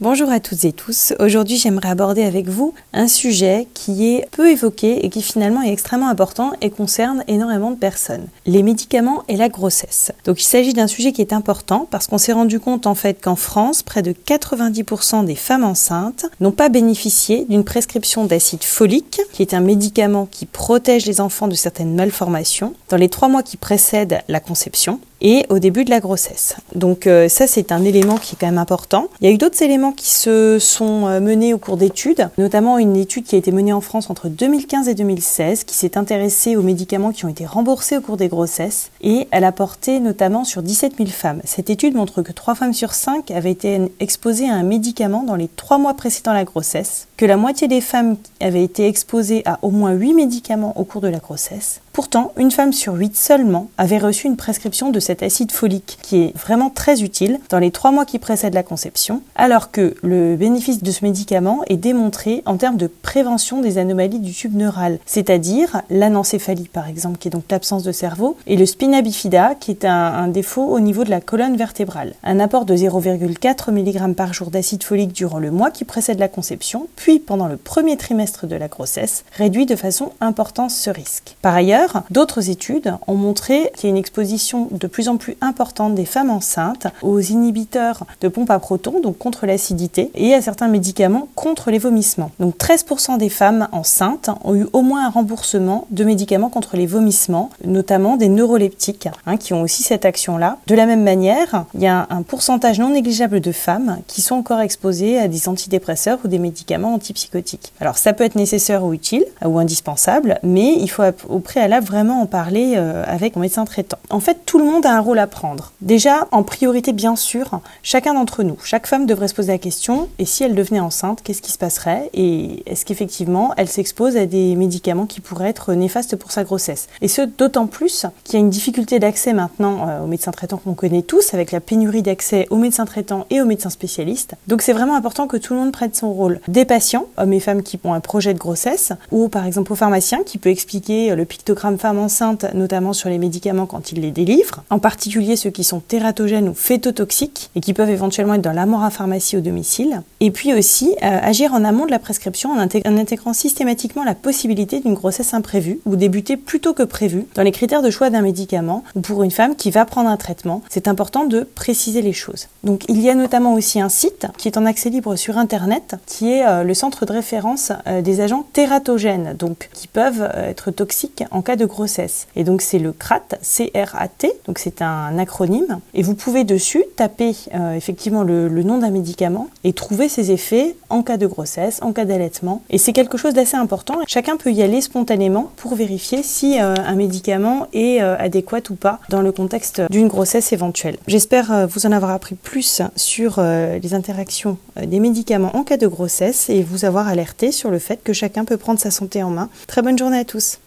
Bonjour à toutes et tous. Aujourd'hui, j'aimerais aborder avec vous un sujet qui est peu évoqué et qui finalement est extrêmement important et concerne énormément de personnes. Les médicaments et la grossesse. Donc il s'agit d'un sujet qui est important parce qu'on s'est rendu compte en fait qu'en France, près de 90% des femmes enceintes n'ont pas bénéficié d'une prescription d'acide folique, qui est un médicament qui protège les enfants de certaines malformations, dans les trois mois qui précèdent la conception et au début de la grossesse. Donc euh, ça c'est un élément qui est quand même important. Il y a eu d'autres éléments qui se sont euh, menés au cours d'études, notamment une étude qui a été menée en France entre 2015 et 2016 qui s'est intéressée aux médicaments qui ont été remboursés au cours des grossesses et elle a porté notamment sur 17 000 femmes. Cette étude montre que 3 femmes sur 5 avaient été exposées à un médicament dans les 3 mois précédant la grossesse, que la moitié des femmes avaient été exposées à au moins 8 médicaments au cours de la grossesse. Pourtant, une femme sur 8 seulement avait reçu une prescription de cet acide folique qui est vraiment très utile dans les 3 mois qui précèdent la conception, alors que le bénéfice de ce médicament est démontré en termes de prévention des anomalies du tube neural, c'est-à-dire l'anencéphalie par exemple, qui est donc l'absence de cerveau, et le spina bifida, qui est un, défaut au niveau de la colonne vertébrale. Un apport de 0,4 mg par jour d'acide folique durant le mois qui précède la conception, puis pendant le premier trimestre de la grossesse, réduit de façon importante ce risque. Par ailleurs, d'autres études ont montré qu'il y a une exposition de plus en plus importante des femmes enceintes aux inhibiteurs de pompe à protons, donc contre l'acidité, et à certains médicaments contre les vomissements. Donc 13% des femmes enceintes ont eu au moins un remboursement de médicaments contre les vomissements, notamment des neuroleptiques, hein, qui ont aussi cette action-là. De la même manière, il y a un pourcentage non négligeable de femmes qui sont encore exposées à des antidépresseurs ou des médicaments antipsychotiques. Alors ça peut être nécessaire ou utile ou indispensable, mais il faut au préalable vraiment en parler euh, avec mon médecin traitant. En fait, tout le monde a un rôle à prendre. Déjà, en priorité, bien sûr, chacun d'entre nous, chaque femme devrait se poser la question, et si elle devenait enceinte, qu'est-ce qui se passerait Et est-ce qu'effectivement, elle s'expose à des médicaments qui pourraient être néfastes pour sa grossesse? Et ce, d'autant plus qu'il y a une difficulté d'accès maintenant euh, aux médecins traitants qu'on connaît tous, avec la pénurie d'accès aux médecins traitants et aux médecins spécialistes. Donc c'est vraiment important que tout le monde prenne son rôle. Des patients, hommes et femmes qui ont un projet de grossesse, ou par exemple au pharmacien qui peut expliquer le pictogramme femme enceinte, notamment sur les médicaments quand il les délivre, particulier ceux qui sont tératogènes ou phétotoxiques et qui peuvent éventuellement être dans pharmacie au domicile. Et puis aussi euh, agir en amont de la prescription en, intégrant systématiquement la possibilité d'une grossesse imprévue ou débuter plus tôt que prévu dans les critères de choix d'un médicament ou pour une femme qui va prendre un traitement. C'est important de préciser les choses. Donc il y a notamment aussi un site qui est en accès libre sur internet qui est euh, le centre de référence euh, des agents tératogènes donc qui peuvent être toxiques en cas de grossesse. Et donc c'est le CRAT, C-R-A-T, donc c'est un acronyme. Et vous pouvez dessus taper euh, effectivement le, nom d'un médicament et trouver ses effets en cas de grossesse, en cas d'allaitement. Et c'est quelque chose d'assez important. Chacun peut y aller spontanément pour vérifier si euh, un médicament est euh, adéquat ou pas dans le contexte d'une grossesse éventuelle. J'espère vous en avoir appris plus sur les interactions des médicaments en cas de grossesse et vous avoir alerté sur le fait que chacun peut prendre sa santé en main. Très bonne journée à tous.